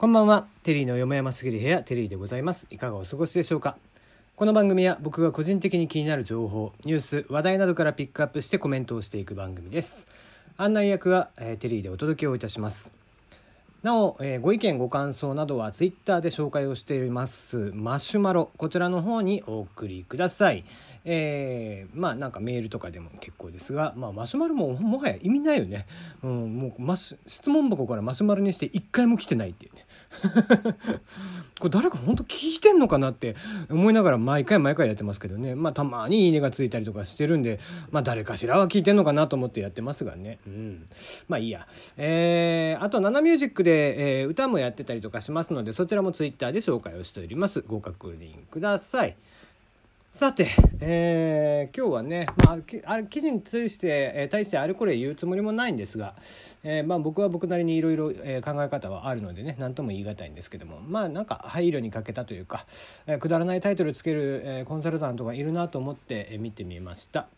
こんばんは。テリーのよもやますぎる部屋テリーでございます。いかがお過ごしでしょうか？この番組は僕が個人的に気になる情報ニュース話題などからピックアップしてコメントをしていく番組です。案内役は、えー、テリーでお届けをいたします。なお、えー、ご意見ご感想などはツイッターで紹介をしていますマシュマロ。こちらの方にお送りください。えー、まあなんかメールとかでも結構ですが、まあ、マシュマロももはや意味ないよね、うん、もうマシ質問箱からマシュマロにして一回も来てないっていうね。これ誰か本当聞いてんのかなって思いながら毎回毎回やってますけどね。まあたまに「いいね」がついたりとかしてるんでまあ誰かしらは聞いてんのかなと思ってやってますがね。うん。まあいいや。えー、あと「ナナミュージックで」えー、歌もやってたりとかしますのでそちらもツイッターで紹介をしております。ご確認ください。さて、えー、今日はね、まあ、あ記事に対して、えー、対してあれこれ言うつもりもないんですが、えーまあ、僕は僕なりにいろいろ考え方はあるのでね何とも言い難いんですけどもまあなんか配慮に欠けたというか、え、くだらないタイトルつける、え、コンサルタントがいるなと思って、え、見てみました。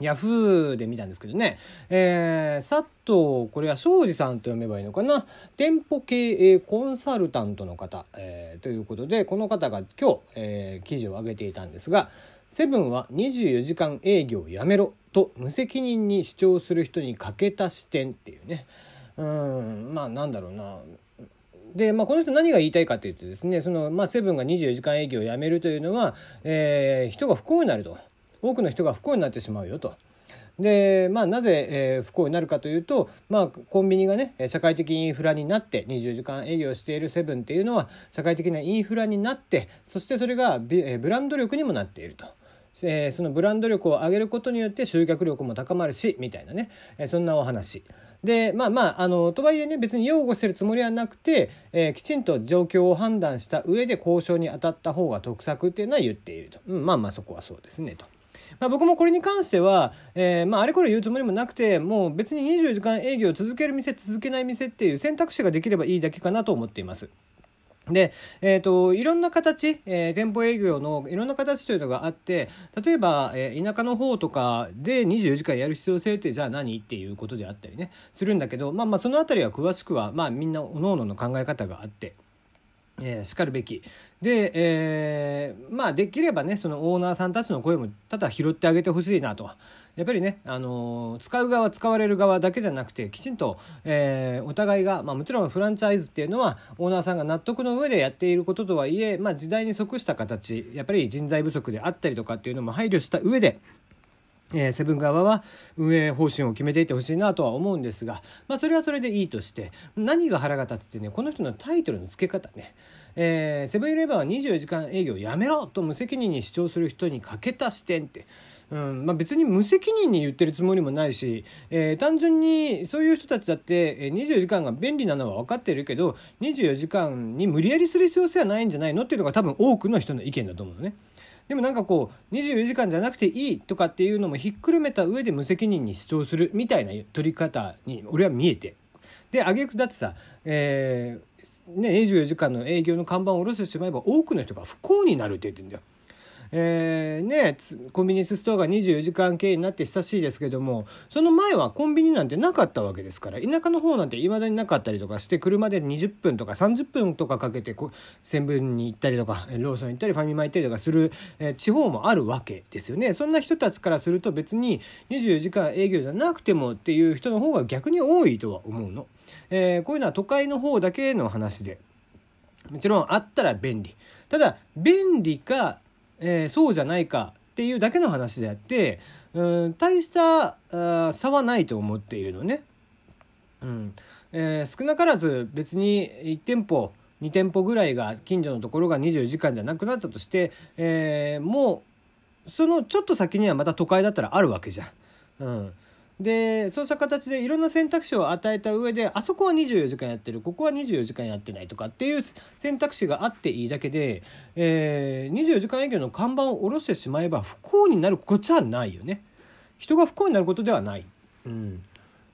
ヤフーで見たんですけどね、えー、佐藤、これは庄司さんと読めばいいのかな、店舗経営コンサルタントの方、えー、ということで、この方が今日、えー、記事を上げていたんですが、セブンは24時間営業やめろと無責任に主張する人に欠けた視点っていうね、うん、まあなんだろうな、で、まあ、この人何が言いたいかというとですねその、まあ、セブンが24時間営業をやめるというのは、えー、人が不幸になると。多くの人が不幸になってしまうよと。でまあ、なぜ、えー、不幸になるかというと、まあ、コンビニがね社会的インフラになって24時間営業しているセブンっていうのは社会的なインフラになってそしてそれがブランド力にもなっていると。えー、そのブランド力を上げることによって集客力も高まるしみたいなね、えー、そんなお話。でまあまああのとはいえね別に擁護してるつもりはなくて、えー、きちんと状況を判断した上で交渉に当たった方が得策っていうのは言っていると、うん、まあまあそこはそうですねと。まあ、僕もこれに関しては、えー、まあ、あれこれ言うつもりもなくてもう別に24時間営業を続ける店続けない店っていう選択肢ができればいいだけかなと思っています。で、えーと、いろんな形、えー、店舗営業のいろんな形というのがあって例えば、えー、田舎の方とかで24時間やる必要性ってじゃあ何っていうことであったりねするんだけど、まあ、まあその辺りは詳しくは、まあ、みんなおのおのの考え方があって。えー、しかるべき。で、えー、まあできればねそのオーナーさんたちの声もただ拾ってあげてほしいなと。やっぱりね、あのー、使う側使われる側だけじゃなくてきちんと、えー、お互いが、まあ、もちろんフランチャイズっていうのはオーナーさんが納得の上でやっていることとはいえ、まあ、時代に即した形やっぱり人材不足であったりとかっていうのも配慮した上でえー、セブン側は運営方針を決めていってほしいなとは思うんですが、まあ、それはそれでいいとして何が腹が立つってねこの人のタイトルの付け方ね、えー、セブンイレブンは24時間営業やめろと無責任に主張する人に欠けた視点って。うんまあ、別に無責任に言ってるつもりもないし、えー、単純にそういう人たちだって、24時間が便利なのは分かってるけど24時間に無理やりする必要性はないんじゃないのっていうのが多分多くの人の意見だと思うのね。でもなんかこう24時間じゃなくていいとかっていうのもひっくるめた上で無責任に主張するみたいな取り方に俺は見えてで挙句だってさ、えーね、24時間の営業の看板を下ろしてしまえば多くの人が不幸になるって言ってるんだよ。えー、ねコンビニエンスストアが24時間経営になって久しいですけどもその前はコンビニなんてなかったわけですから田舎の方なんていまだになかったりとかして車で20分とか30分とかかけてこ線分に行ったりとかローソン行ったりファミマ行ったりとかする、えー、地方もあるわけですよねそんな人たちからすると別に24時間営業じゃなくてもっていう人の方が逆に多いとは思うの。えー、こういうのは都会の方だけの話でもちろんあったら便利ただ便利かえー、そうじゃないかっていうだけの話であってうん大した差はないと思っているのね。うんえー、少なからず別に1店舗2店舗ぐらいが近所のところが24時間じゃなくなったとして、えー、もうそのちょっと先にはまた都会だったらあるわけじゃん。うん、でそうした形でいろんな選択肢を与えた上であそこは24時間やってるここは24時間やってないとかっていう選択肢があっていいだけで、えー、24時間営業の看板を下ろしてしまえば不幸になるこっちはないよね。人が不幸になることではない。うん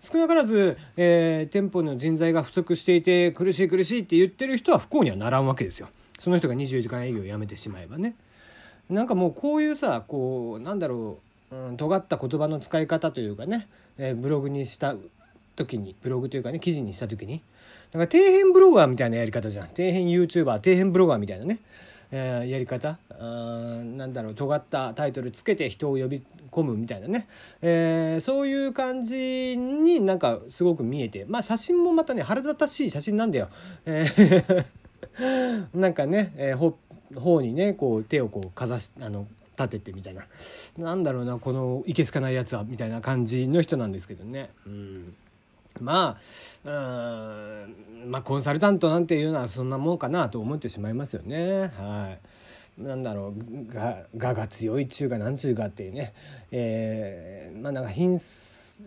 少なからず、えー、店舗の人材が不足していて苦しい苦しいって言ってる人は不幸にはならんわけですよ。その人が24時間営業をやめてしまえばね。なんかもうこういうさこうなんだろううん、尖った言葉の使い方というかね、えー、ブログにした時にブログというかね記事にした時になんか底辺ブロガーみたいなやり方じゃん。底辺 YouTuber 底辺ブロガーみたいなね、えー、やり方。あなんだろう尖ったタイトルつけて人を呼び込むみたいなね、えー、そういう感じになんかすごく見えて。まあ写真もまたね腹立たしい写真なんだよ。えー なんかね、えー、頬にねこう手をこうかざしあの立ててみたいな。なんだろうなこのいけすかないやつはみたいな感じの人なんですけどね。うん。まあうんまあコンサルタントなんていうのはそんなもんかなと思ってしまいますよね。はい。なんだろうががが強い中がなんちゅうがっていうね、えー、まあなんか品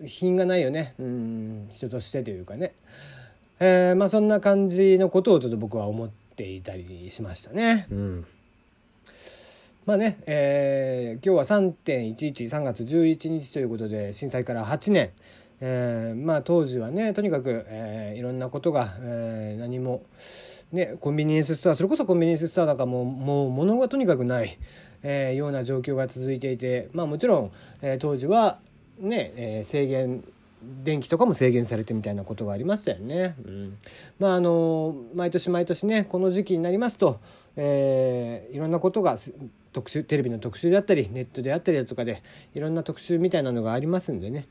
品がないよね。うん人としてというかね、えー、まあそんな感じのことをちょっと僕は思っていたりしましたね。うんまあね、えー、今日は3.113月11日ということで震災から8年、えー、まあ当時はねとにかく、えー、いろんなことが、えー、何も、ね、コンビニエンスストアそれこそコンビニエンスストアなんかももう物がとにかくない、えー、ような状況が続いていてまあもちろん、えー、当時はね、えー、制限電気とかも制限されてみたいなことがありましたよね。うん、まああの毎年毎年ねこの時期になりますと、えー、いろんなことが特集テレビの特集であったりネットであったりだとかでいろんな特集みたいなのがありますんでね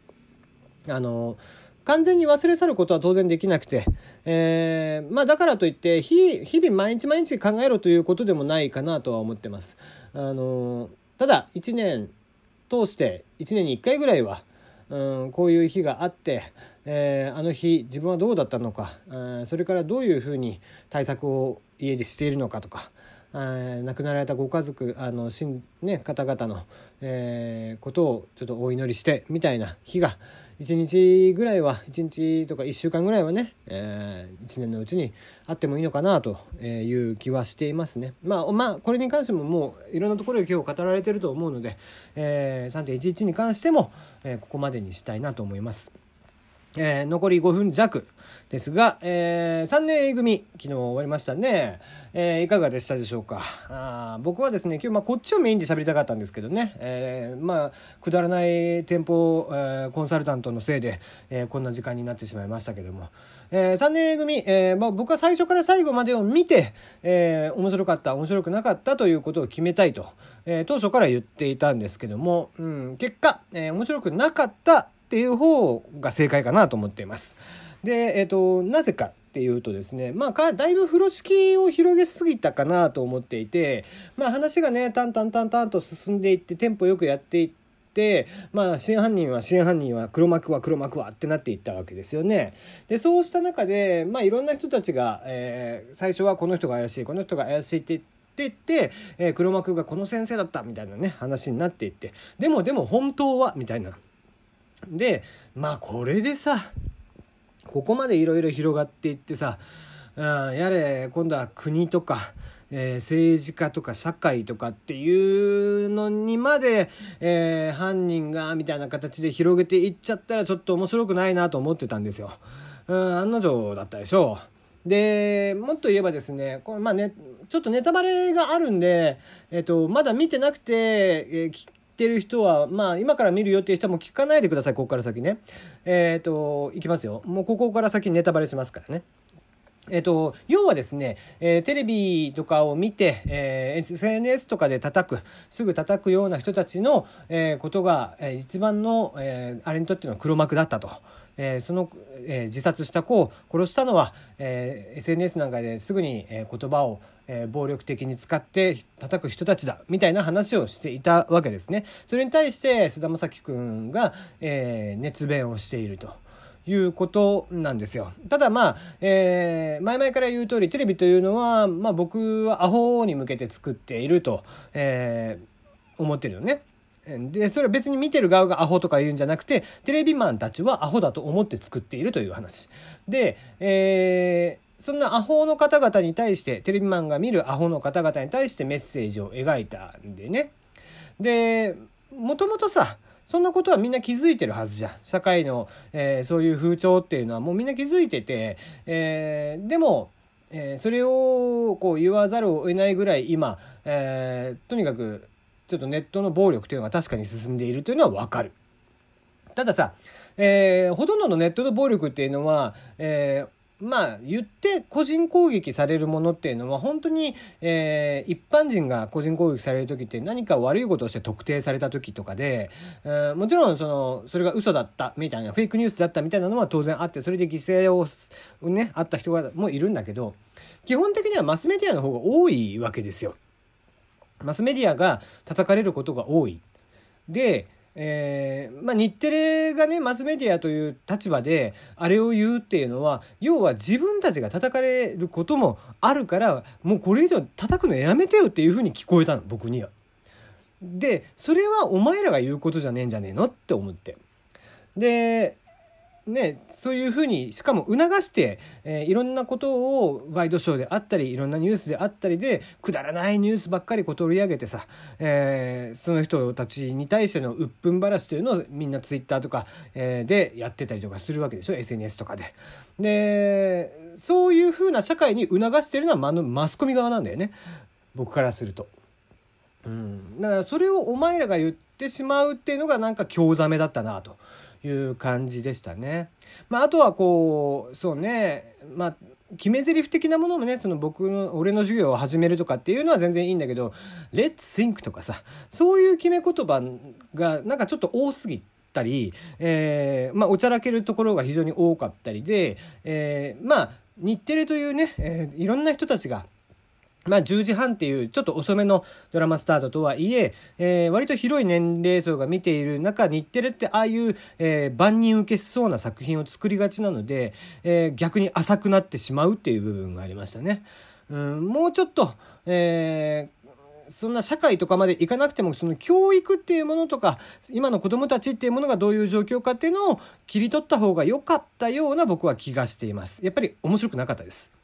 あの完全に忘れ去ることは当然できなくて、えー、まあ、だからといって日々毎日毎日考えろということでもないかなとは思ってます。あのただ1年通して1年に1回ぐらいはうん、こういう日があって、えー、あの日自分はどうだったのか、えー、それからどういうふうに対策を家でしているのかとか、亡くなられたご家族あのしん、ね、方々の、えー、ことをちょっとお祈りしてみたいな日が1日ぐらいは1日とか1週間ぐらいはね、えー、1年のうちにあってもいいのかなという気はしていますね。まあ、まあ、これに関してももういろんなところで今日語られてると思うので、えー、3.11に関しても、えー、ここまでにしたいなと思います。えー、残り5分弱ですが、えー、3年 A 組、昨日終わりましたね。えー、いかがでしたでしょうか。あ僕はですね、今日、まあ、こっちをメインで喋りたかったんですけどね、えー、まあ、くだらない店舗、えー、コンサルタントのせいで、えー、こんな時間になってしまいましたけども、えー、3年 A 組、えーまあ、僕は最初から最後までを見て、えー、面白かった、面白くなかったということを決めたいと、えー、当初から言っていたんですけども、うん、結果、えー、面白くなかったっていう方が正解かなと思っています。で、えっ、ー、と、なぜかっていうとですね、まあ、だいぶ風呂敷を広げすぎたかなと思っていて、まあ、話がね、タンタンタンタンと進んでいって、テンポよくやっていって、まあ、真犯人は真犯人は黒幕は黒幕はってなっていったわけですよね。で、そうした中で、まあ、いろんな人たちが、えー、最初はこの人が怪しい、この人が怪しいって言って、ってって、えー、黒幕がこの先生だったみたいなね話になっていってでもでも本当はみたいなでまあこれでさここまでいろいろ広がっていってさ、うん、やれ今度は国とか、えー、政治家とか社会とかっていうのにまで、えー、犯人がみたいな形で広げていっちゃったらちょっと面白くないなと思ってたんですよ。うん、案の定だったでしょう。でもっと言えばですねこれまあねちょっとネタバレがあるんで、えっと、まだ見てなくて、えーってる人は、まあ、今から見るよっていう人も聞かないでください、ここから先ね。えっ、ー、と、いきますよ。もうここから先ネタバレしますからね。えっと、要はですね、えー、テレビとかを見て、えー、SNS とかで叩く、すぐ叩くような人たちの、えー、ことが、えー、一番の、えー、あれにとっての黒幕だったと。えー、その、えー、自殺した子を殺したのは、えー、SNS なんかですぐに、え、言葉を、え、暴力的に使って叩く人たちだみたいな話をしていたわけですね。それに対して菅田将暉君が、え、熱弁をしていると。いうことなんですよ。ただまあ、えー、前々から言う通りテレビというのは、まあ、僕はアホに向けて作っていると、えー、思ってるよね。で、それは別に見てる側がアホとか言うんじゃなくて、テレビマンたちはアホだと思って作っているという話。で、えー、そんなアホの方々に対して、テレビマンが見るアホの方々に対してメッセージを描いたんでね。で、もともとさ、そんなことはみんな気づいてるはずじゃん。社会の、えー、そういう風潮っていうのはもうみんな気づいてて、えー、でも、えー、それをこう言わざるを得ないぐらい今、えー、とにかくちょっとネットの暴力というのが確かに進んでいるというのはわかる。たださ、えー、ほとんどのネットの暴力っていうのは、えーまあ言って個人攻撃されるものっていうのは本当に、えー、一般人が個人攻撃される時って何か悪いことをして特定された時とかで、えー、もちろんそのそれが嘘だったみたいなフェイクニュースだったみたいなのは当然あってそれで犠牲をねあった人もいるんだけど基本的にはマスメディアの方が多いわけですよ。マスメディアが叩かれることが多い。でえーまあ、日テレがねマスメディアという立場であれを言うっていうのは要は自分たちが叩かれることもあるからもうこれ以上叩くのやめてよっていうふうに聞こえたの僕には。でそれはお前らが言うことじゃねえんじゃねえのって思って。でね、そういうふうにしかも促して、えー、いろんなことをワイドショーであったりいろんなニュースであったりでくだらないニュースばっかりこう取り上げてさ、えー、その人たちに対しての鬱憤晴らしというのをみんなツイッターとか、えー、でやってたりとかするわけでしょ SNS とかで。でそういうふうな社会に促してるのはマスコミ側なんだよね僕からすると。うん、だからそれをお前らが言ってしまうっていうのがなんか興ざめだったなと。いう感じでしたね。まあ、あとはこうそうねまあ決め台詞的なものもねその僕の俺の授業を始めるとかっていうのは全然いいんだけど「Let's think」とかさそういう決め言葉がなんかちょっと多すぎたり、えー、まあ、おちゃらけるところが非常に多かったりで、えー、まあ日テレというね、えー、いろんな人たちがまあ、10時半っていうちょっと遅めのドラマスタートとはいええー、割と広い年齢層が見ている中日テレってああいう、えー、万人受けしそうな作品を作りがちなので、えー、逆に浅くなってしまうっていう部分がありましたね。うん、もうちょっと、え、そんな社会とかまでいかなくてもその教育っていうものとか今の子どもたちっていうものがどういう状況かっていうのを切り取った方が良かったような僕は気がしています。やっぱり面白くなかったです。